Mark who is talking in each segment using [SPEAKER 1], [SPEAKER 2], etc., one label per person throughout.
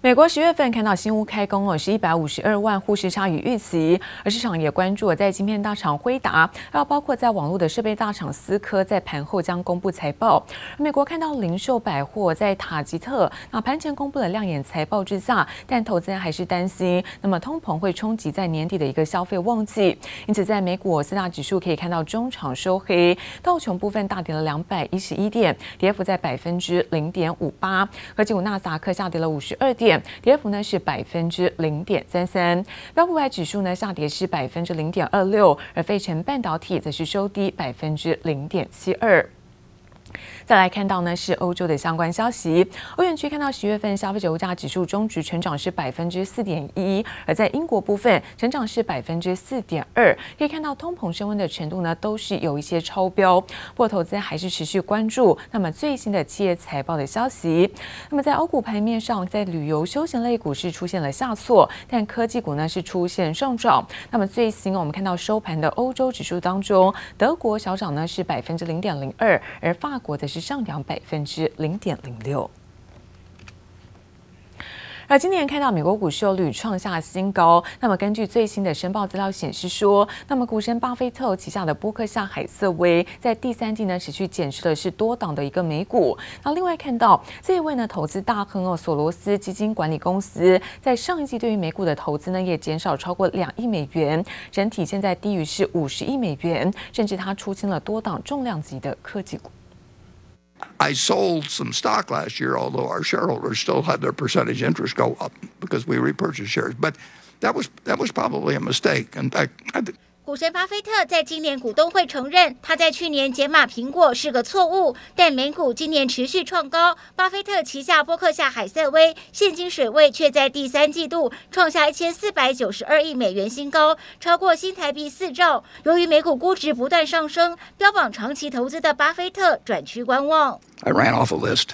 [SPEAKER 1] 美国十月份看到新屋开工哦，是一百五十二万户，是差于预期。而市场也关注在晶片大厂辉达，还有包括在网络的设备大厂思科，在盘后将公布财报。美国看到零售百货在塔吉特，那盘前公布了亮眼财报之下，但投资人还是担心，那么通膨会冲击在年底的一个消费旺季。因此，在美股四大指数可以看到中场收黑，道琼部分大跌了两百一十一点，跌幅在百分之零点五八。科技五纳斯达克下跌了五十二点。跌幅呢是百分之零点三三，标普五百指数呢下跌是百分之零点二六，而费城半导体则是收低百分之零点七二。再来看到呢是欧洲的相关消息，欧元区看到十月份消费者物价指数中值成长是百分之四点一，而在英国部分成长是百分之四点二，可以看到通膨升温的程度呢都是有一些超标，不过投资还是持续关注那么最新的企业财报的消息。那么在欧股盘面上，在旅游休闲类股市出现了下挫，但科技股呢是出现上涨。那么最新我们看到收盘的欧洲指数当中，德国小涨呢是百分之零点零二，而法国的是。上涨百分之零点零六。而今年看到美国股市又屡创下新高，那么根据最新的申报资料显示说，那么股神巴菲特旗下的波克夏海瑟威在第三季呢持续减持的是多档的一个美股。那另外看到这一位呢投资大亨哦索罗斯基金管理公司在上一季对于美股的投资呢也减少超过两亿美元，整体现在低于是五十亿美元，甚至他出清了多档重量级的科技股。
[SPEAKER 2] I sold some stock last year, although our shareholders still had their percentage interest go up because we repurchased shares. But that was that was probably a mistake. In fact, I
[SPEAKER 3] 股神巴菲特在今年股东会承认，他在去年减码苹果是个错误，但美股今年持续创高。巴菲特旗下波克夏海瑟威现金水位却在第三季度创下一千四百九十二亿美元新高，超过新台币四兆。由于美股估值不断上升，标榜长期投资的巴菲特转趋观望。
[SPEAKER 2] I ran off a list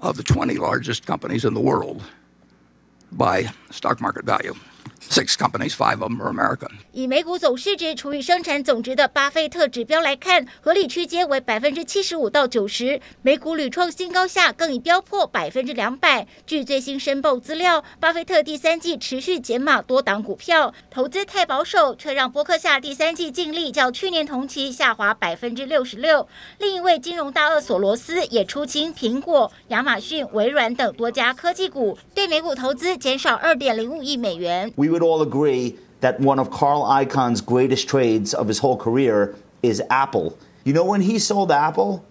[SPEAKER 2] of the twenty largest companies in the world by stock market value. Six companies, five of them are American.
[SPEAKER 3] 以美股总市值除以生产总值的巴菲特指标来看，合理区间为百分之七十五到九十。美股屡创新高下，更已飙破百分之两百。据最新申报资料，巴菲特第三季持续减码多档股票，投资太保守，却让伯克夏第三季净利较去年同期下滑百分之六十六。另一位金融大鳄索罗斯也出清苹果、亚马逊、微软等多家科技股，对美股投资减少二点零五亿美元。
[SPEAKER 4] We would all agree that one of Carl Icahn's greatest trades of his whole career is Apple. You know when he sold Apple?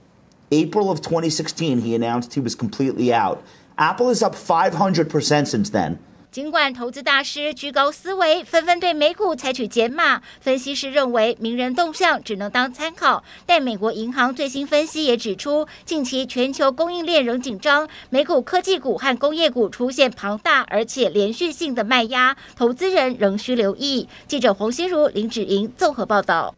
[SPEAKER 4] April of 2016, he announced he was completely out. Apple is up 500% since then.
[SPEAKER 3] 尽管投资大师居高思维，纷纷对美股采取减码，分析师认为名人动向只能当参考。但美国银行最新分析也指出，近期全球供应链仍紧张，美股科技股和工业股出现庞大而且连续性的卖压，投资人仍需留意。记者黄心如、林芷莹综合报道。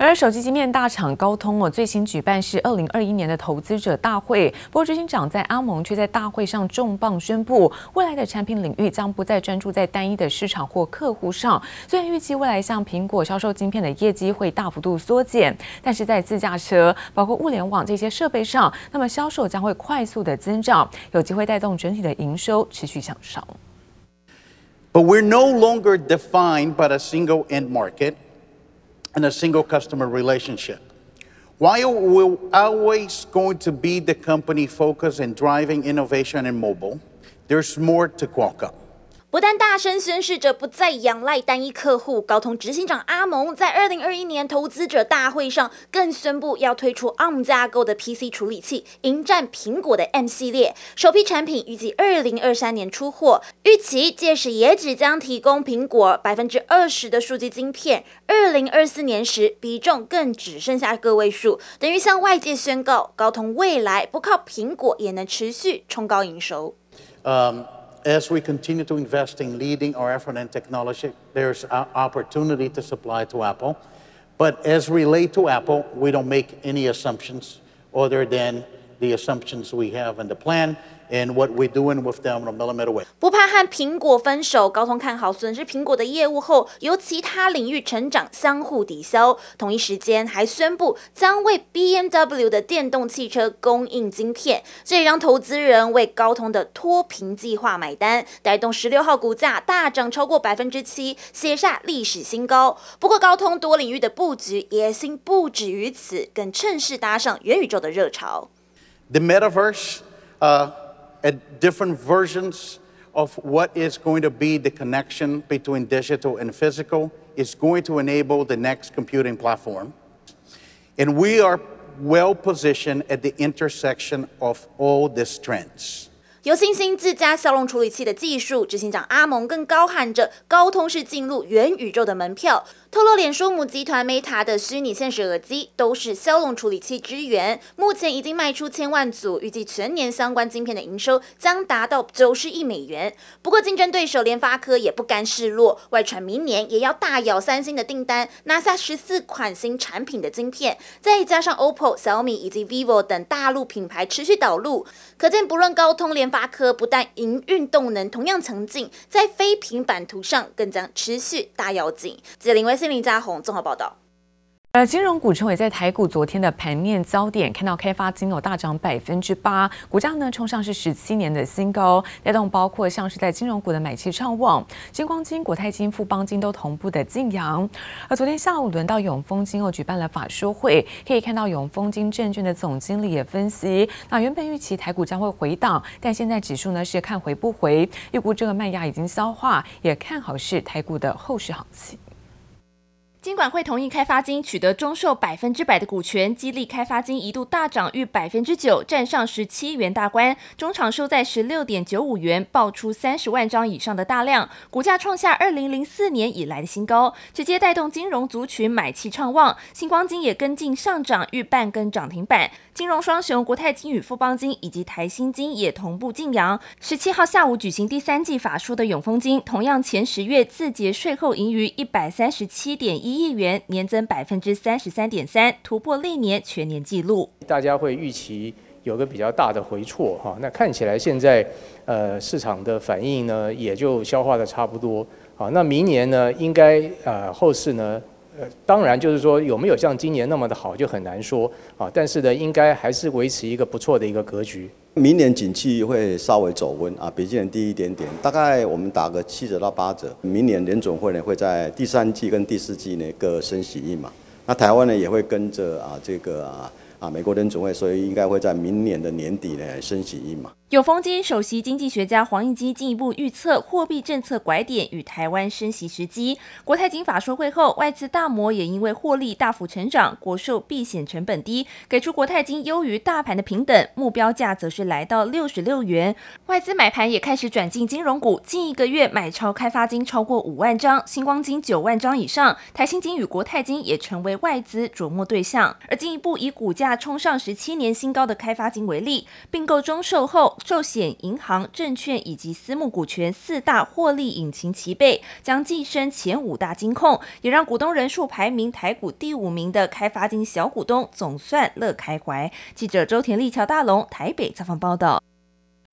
[SPEAKER 1] 而手机晶片大厂高通哦，最新举办是二零二一年的投资者大会。不过执行长在阿蒙却在大会上重磅宣布，未来的产品领域将不再专注在单一的市场或客户上。虽然预计未来像苹果销售晶片的业绩会大幅度缩减，但是在自驾车、包括物联网这些设备上，那么销售将会快速的增长，有机会带动整体的营收持续向上。
[SPEAKER 5] But we're no longer defined by a single end market. And a single customer relationship. While we're always going to be the company focused in driving innovation in mobile, there's more to Qualcomm.
[SPEAKER 6] 不但大声宣示着不再仰赖单一客户，高通执行长阿蒙在二零二一年投资者大会上更宣布要推出 ARM 架构的 PC 处理器，迎战苹果的 M 系列。首批产品预计二零二三年出货，预期届时也只将提供苹果百分之二十的数据晶片。二零二四年时，比重更只剩下个位数，等于向外界宣告，高通未来不靠苹果也能持续冲高营收。
[SPEAKER 5] Um. As we continue to invest in leading our effort and technology, there's an opportunity to supply to Apple. But as relate to Apple, we don't make any assumptions other than the assumptions we have in the plan and what we're doing with them in a millimeter wave.
[SPEAKER 6] 不怕和苹果分手，高通看好损失苹果的业务后，由其他领域成长相互抵消。同一时间还宣布将为 BMW 的电动汽车供应晶片，这也让投资人为高通的脱贫计划买单，带动十六号股价大涨超过百分之七，写下历史新高。不过高通多领域的布局野心不止于此，更趁势搭上元宇宙的热潮。
[SPEAKER 5] The metaverse, uh, at different versions of what is going to be the connection between digital and physical, is going to enable the next computing platform. And we are well positioned at the intersection of all these trends.
[SPEAKER 6] 有信心自家骁龙处理器的技术，执行长阿蒙更高喊着高通是进入元宇宙的门票。透露，脸书母集团 Meta 的虚拟现实耳机都是骁龙处理器支援，目前已经卖出千万组，预计全年相关晶片的营收将达到九十亿美元。不过，竞争对手联发科也不甘示弱，外传明年也要大咬三星的订单，拿下十四款新产品的晶片，再加上 OPPO、小米以及 vivo 等大陆品牌持续导入，可见不论高通、联发八科，不但营运动能同样强劲，在非平版图上更将持续大咬紧。谢林威。信林家宏综合报道。
[SPEAKER 1] 呃，金融股成为在台股昨天的盘面焦点，看到开发金有大涨百分之八，股价呢冲上是十七年的新高，带动包括像是在金融股的买气畅旺，金光金、国泰金、富邦金都同步的劲扬。而昨天下午轮到永丰金又举办了法说会，可以看到永丰金证券的总经理也分析，那原本预期台股将会回档，但现在指数呢是看回不回，预估这个卖压已经消化，也看好是台股的后市行情。
[SPEAKER 7] 金管会同意开发金取得中售百分之百的股权，激励开发金一度大涨逾百分之九，站上十七元大关，中场收在十六点九五元，爆出三十万张以上的大量，股价创下二零零四年以来的新高，直接带动金融族群买气畅旺，星光金也跟进上涨，逾半根涨停板。金融双雄国泰金与富邦金以及台新金也同步劲扬。十七号下午举行第三季法说的永丰金，同样前十月自结税后盈余一百三十七点一亿元，年增百分之三十三点三，突破历年全年纪录。
[SPEAKER 8] 大家会预期有个比较大的回挫哈，那看起来现在呃市场的反应呢也就消化得差不多。好，那明年呢应该呃后市呢。呃，当然就是说有没有像今年那么的好就很难说啊，但是呢，应该还是维持一个不错的一个格局。
[SPEAKER 9] 明年景气会稍微走温啊，比今年低一点点，大概我们打个七折到八折。明年联总会呢会在第三季跟第四季呢各升息一码，那台湾呢也会跟着啊这个啊。啊，美国联总会，所以应该会在明年的年底呢升息一码。
[SPEAKER 7] 有风金首席经济学家黄义基进一步预测货币政策拐点与台湾升息时机。国泰金法说会后，外资大摩也因为获利大幅成长，国寿避险成本低，给出国泰金优于大盘的平等目标价，则是来到六十六元。外资买盘也开始转进金融股，近一个月买超开发金超过五万张，新光金九万张以上，台新金与国泰金也成为外资琢磨对象，而进一步以股价。冲上十七年新高的开发金为例，并购中售后，寿险、银行、证券以及私募股权四大获利引擎齐备，将晋升前五大金控，也让股东人数排名台股第五名的开发金小股东总算乐开怀。记者周田立、乔大龙台北采访报道。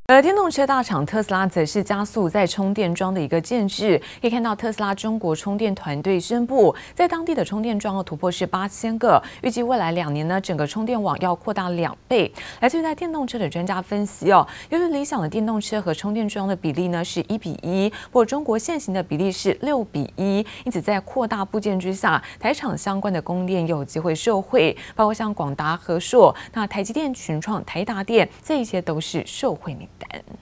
[SPEAKER 1] 而电动车大厂特斯拉则是加速在充电桩的一个建置，可以看到特斯拉中国充电团队宣布，在当地的充电桩的突破是八千个，预计未来两年呢，整个充电网要扩大两倍。来自于在电动车的专家分析哦，由于理想的电动车和充电桩的比例呢是一比一，不过中国现行的比例是六比一，因此在扩大部件之下，台厂相关的供电有机会受惠，包括像广达、和硕、那台积电、群创、台达电，这一些都是受惠名。
[SPEAKER 10] then.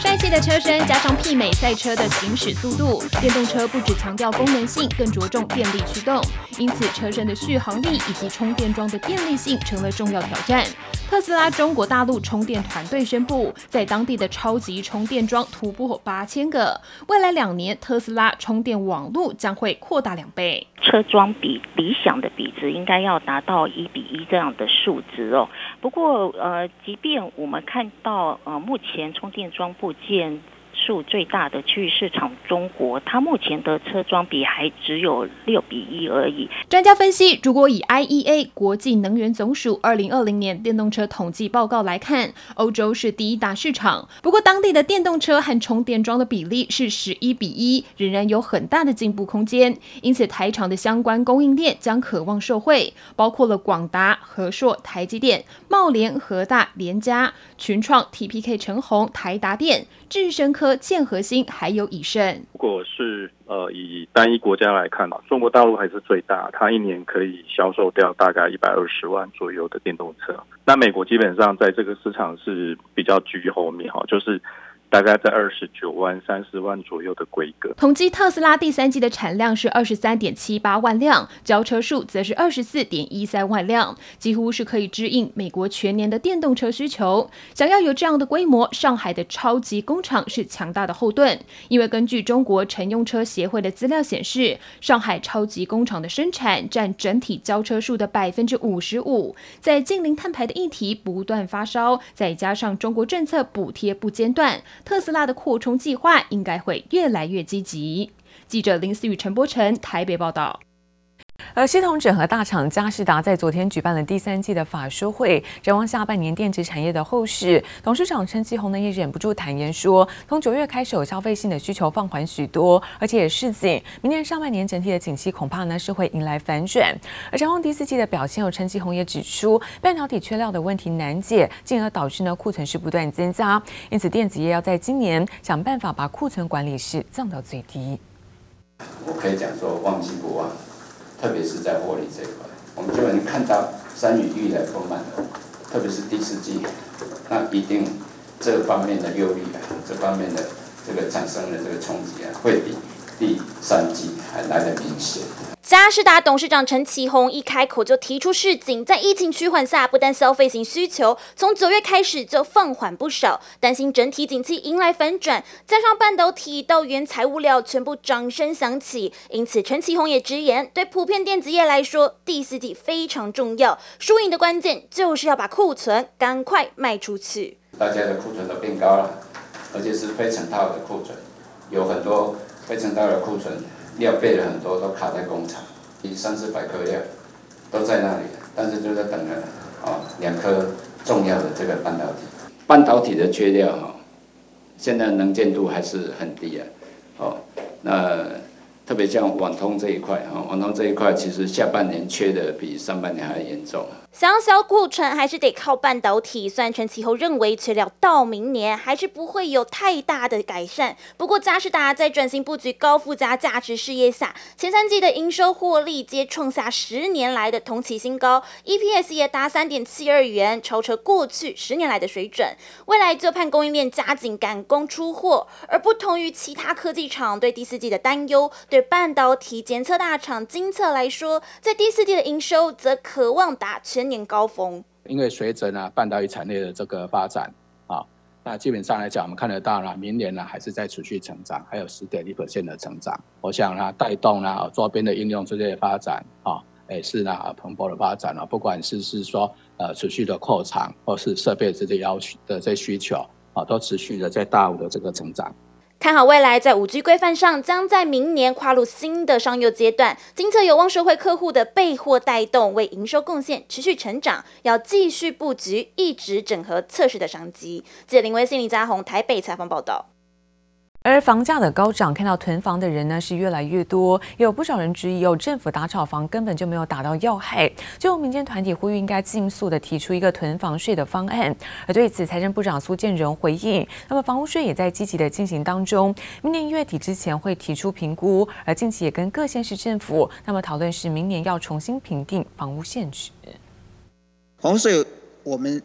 [SPEAKER 10] 帅气的车身加上媲美赛车的行驶速度，电动车不只强调功能性，更着重电力驱动，因此车身的续航力以及充电桩的电力性成了重要挑战。特斯拉中国大陆充电团队宣布，在当地的超级充电桩突破八千个，未来两年特斯拉充电网络将会扩大两倍。
[SPEAKER 11] 车桩比理想的比值应该要达到一比一这样的数值哦。不过，呃，即便我们看到呃目前充电桩部件数最大的区域市场中国，它目前的车装比还只有六比一而已。
[SPEAKER 10] 专家分析，如果以 IEA 国际能源总署二零二零年电动车统计报告来看，欧洲是第一大市场。不过，当地的电动车和充电桩的比例是十一比一，仍然有很大的进步空间。因此，台厂的相关供应链将渴望受惠，包括了广达、和硕、台积电、茂联、和大、联家、群创、TPK、陈红、台达电、智伸科、建和兴，还有以盛。
[SPEAKER 12] 如果是呃以单一国家来看嘛，中国大陆还是最大，它一年可以销售掉大概一百二十万左右的电动车。那美国基本上在这个市场是比较居后面哈，就是。大概在二十九万、三十万左右的规格。
[SPEAKER 10] 统计特斯拉第三季的产量是二十三点七八万辆，交车数则是二十四点一三万辆，几乎是可以支应美国全年的电动车需求。想要有这样的规模，上海的超级工厂是强大的后盾。因为根据中国乘用车协会的资料显示，上海超级工厂的生产占整体交车数的百分之五十五。在近零碳排的议题不断发烧，再加上中国政策补贴不间断。特斯拉的扩充计划应该会越来越积极。记者林思雨、陈柏成台北报道。
[SPEAKER 1] 而系统整合大厂嘉士达在昨天举办了第三季的法说会，展望下半年电子产业的后市。董事长陈其宏呢也忍不住坦言说，从九月开始，有消费性的需求放缓许多，而且也示警，明年上半年整体的景气恐怕呢是会迎来反转。而展望第四季的表现，有陈其宏也指出，半导体缺料的问题难解，进而导致呢库存是不断增加，因此电子业要在今年想办法把库存管理是降到最低。
[SPEAKER 13] 我可以讲说，旺季不旺。特别是在获利这一块，我们就能看到山雨欲来丰满的，特别是第四季，那一定这方面的诱力啊，这方面的这个产生的这个冲击啊，会比第三季还来得明显。
[SPEAKER 6] 佳士达董事长陈启宏一开口就提出示警，在疫情趋缓下，不但消费型需求从九月开始就放缓不少，担心整体景气迎来反转，加上半导体到原材物料全部掌声响起，因此陈启宏也直言，对普遍电子业来说，第四季非常重要，输赢的关键就是要把库存赶快卖出去。
[SPEAKER 13] 大家的库存都变高了，而且是非成套的库存，有很多非常大的库存。料备了很多，都卡在工厂，三四百颗料都在那里，但是就在等了啊两颗重要的这个半导体。半导体的缺料哈，现在能见度还是很低啊，哦，那特别像网通这一块哈，网通这一块其实下半年缺的比上半年还严重。
[SPEAKER 6] 想要消库存，还是得靠半导体。虽然陈其后认为缺料到明年还是不会有太大的改善，不过佳士达在转型布局高附加价值事业下，前三季的营收获利皆创下十年来的同期新高，EPS 也达三点七二元，超车过去十年来的水准。未来就盼供应链加紧赶工出货，而不同于其他科技厂对第四季的担忧，对半导体检测大厂精测来说，在第四季的营收则渴望达全。年高峰，
[SPEAKER 14] 因为随着呢半导体产业的这个发展啊，那基本上来讲，我们看得到呢，明年呢还是在持续成长，还有十点一 percent 的成长。我想呢，带动呢周边的应用这些发展啊，也是呢蓬勃的发展了。不管是是说呃持续的扩厂，或是设备这些要求的这些需求啊，都持续的在大幅的这个成长。
[SPEAKER 6] 看好未来，在五 G 规范上，将在明年跨入新的商业阶段。经测有望受惠客户的备货带动，为营收贡献持续成长。要继续布局，一直整合测试的商机。记者林威信、李嘉宏台北采访报道。
[SPEAKER 1] 而房价的高涨，看到囤房的人呢是越来越多，有不少人质疑，有政府打炒房根本就没有打到要害。就民间团体呼吁，应该尽速的提出一个囤房税的方案。而对此，财政部长苏建荣回应，那么房屋税也在积极的进行当中，明年一月底之前会提出评估。而近期也跟各县市政府，那么讨论是明年要重新评定房屋现值。
[SPEAKER 15] 房屋税我们。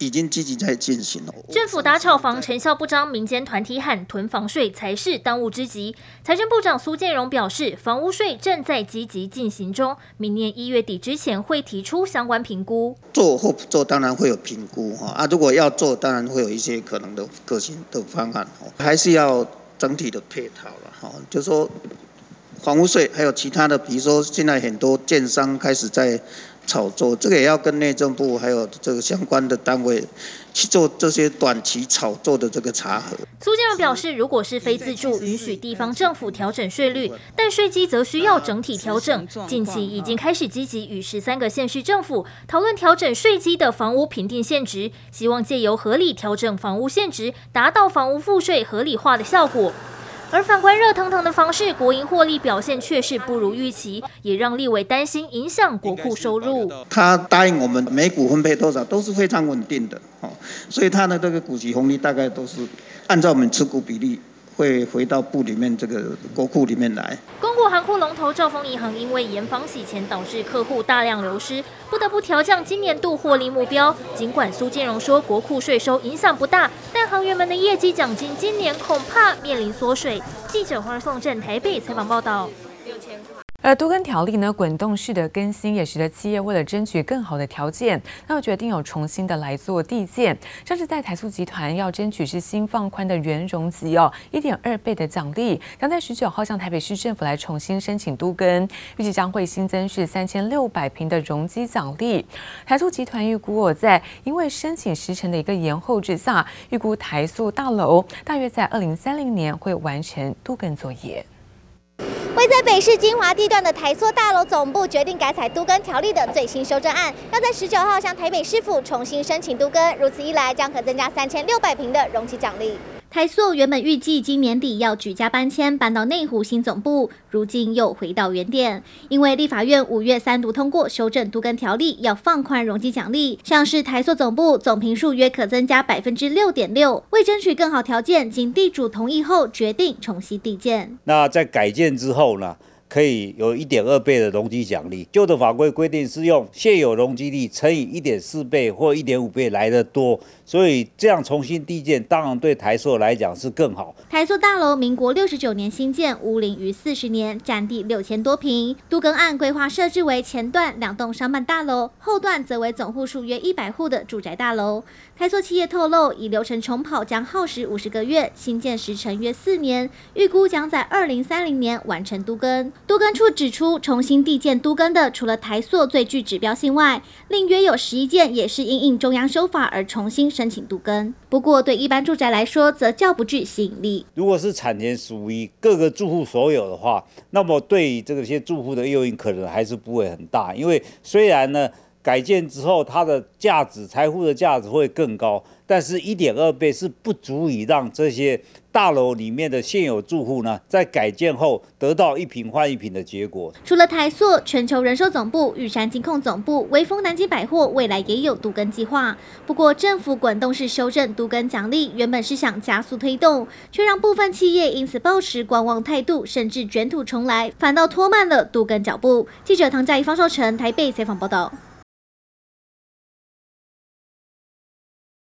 [SPEAKER 15] 已经积极在进行了。
[SPEAKER 16] 政府打炒房成效不彰，民间团体喊囤房税才是当务之急。财政部长苏建荣表示，房屋税正在积极进行中，明年一月底之前会提出相关评估。
[SPEAKER 15] 做或不做，当然会有评估哈啊，如果要做，当然会有一些可能的可行的方案，还是要整体的配套了哈。就说房屋税还有其他的，比如说现在很多建商开始在。炒作，这个也要跟内政部还有这个相关的单位去做这些短期炒作的这个查核。
[SPEAKER 16] 苏建荣表示，如果是非自住，允许地方政府调整税率，但税基则需要整体调整。近期已经开始积极与十三个县市政府讨论调整税基的房屋评定限值，希望借由合理调整房屋限值，达到房屋赋税合理化的效果。而反观热腾腾的房市，国营获利表现却是不如预期，也让立委担心影响国库收入。
[SPEAKER 15] 他答应我们每股分配多少都是非常稳定的，哦，所以他的这个股息红利大概都是按照我们持股比例。会回到部里面这个国库里面来。
[SPEAKER 16] 公股航库龙头兆丰银行因为严防洗钱导致客户大量流失，不得不调降今年度获利目标。尽管苏建荣说国库税收影响不大，但行员们的业绩奖金今年恐怕面临缩水。记者黄颂镇台北采访报道。
[SPEAKER 1] 而都更条例呢，滚动式的更新也使得企业为了争取更好的条件，那决定有重新的来做递件。像是在台塑集团要争取是新放宽的原容积哦，一点二倍的奖励，将在十九号向台北市政府来重新申请都更，预计将会新增是三千六百坪的容积奖励。台塑集团预估我在因为申请时程的一个延后之下，预估台塑大楼大约在二零三零年会完成都更作业。
[SPEAKER 17] 位在北市金华地段的台塑大楼总部决定改采都更条例的最新修正案，要在十九号向台北市府重新申请都更，如此一来将可增加三千六百平的容积奖励。台塑原本预计今年底要举家搬迁，搬到内湖新总部，如今又回到原点。因为立法院五月三读通过修正都更条例，要放宽容积奖励，像是台塑总部总坪数约可增加百分之六点六。为争取更好条件，经地主同意后，决定重新递建。
[SPEAKER 13] 那在改建之后呢？可以有一点二倍的容积奖励，旧的法规规定是用现有容积率乘以一点四倍或一点五倍来的多，所以这样重新递建，当然对台塑来讲是更好。
[SPEAKER 17] 台塑大楼民国六十九年兴建，屋龄逾四十年，占地六千多坪。都更案规划设置为前段两栋商办大楼，后段则为总户数约一百户的住宅大楼。台塑企业透露，以流程重跑将耗时五十个月，新建时程约四年，预估将在二零三零年完成都更。都更处指出，重新递建都更的，除了台塑最具指标性外，另约有十一件也是因应中央修法而重新申请度更。不过，对一般住宅来说，则较不具吸引力。
[SPEAKER 13] 如果是产权属于各个住户所有的话，那么对于这个些住户的诱因可能还是不会很大，因为虽然呢，改建之后它的价值、财富的价值会更高。但是，一点二倍是不足以让这些大楼里面的现有住户呢，在改建后得到一平换一平的结果。
[SPEAKER 17] 除了台塑、全球人寿总部、玉山金控总部、微风南京百货，未来也有都更计划。不过，政府滚动式修正都更奖励，原本是想加速推动，却让部分企业因此抱持观望态度，甚至卷土重来，反倒拖慢了都更脚步。记者唐佳怡、方少成台北采访报道。